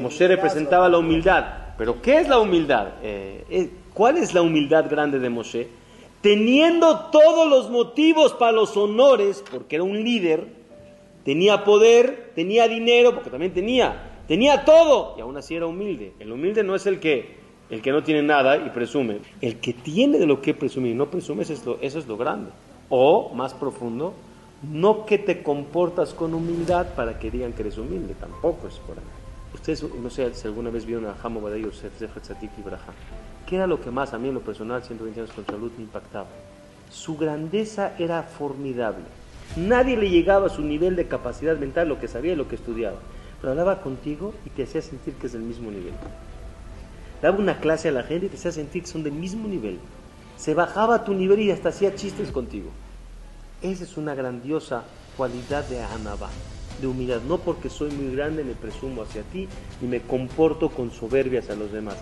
Moshe representaba la humildad. Pero ¿qué es la humildad? Eh, eh, ¿Cuál es la humildad grande de Moshe? Teniendo todos los motivos para los honores, porque era un líder, tenía poder, tenía dinero, porque también tenía, tenía todo, y aún así era humilde. El humilde no es el que, el que no tiene nada y presume. El que tiene de lo que presumir y no presume, es lo, eso es lo grande. O, más profundo, no que te comportas con humildad para que digan que eres humilde, tampoco es por ahí. Ustedes, no sé si alguna vez vieron a Hamo Badai Yosef, Tzadik y Braja. ¿Qué era lo que más a mí en lo personal, 120 años con salud, me impactaba? Su grandeza era formidable. Nadie le llegaba a su nivel de capacidad mental, lo que sabía y lo que estudiaba. Pero hablaba contigo y te hacía sentir que es del mismo nivel. Daba una clase a la gente y te hacía sentir que son del mismo nivel. Se bajaba a tu nivel y hasta hacía chistes contigo. Esa es una grandiosa cualidad de Anabá, de humildad. No porque soy muy grande me presumo hacia ti ni me comporto con soberbia hacia los demás.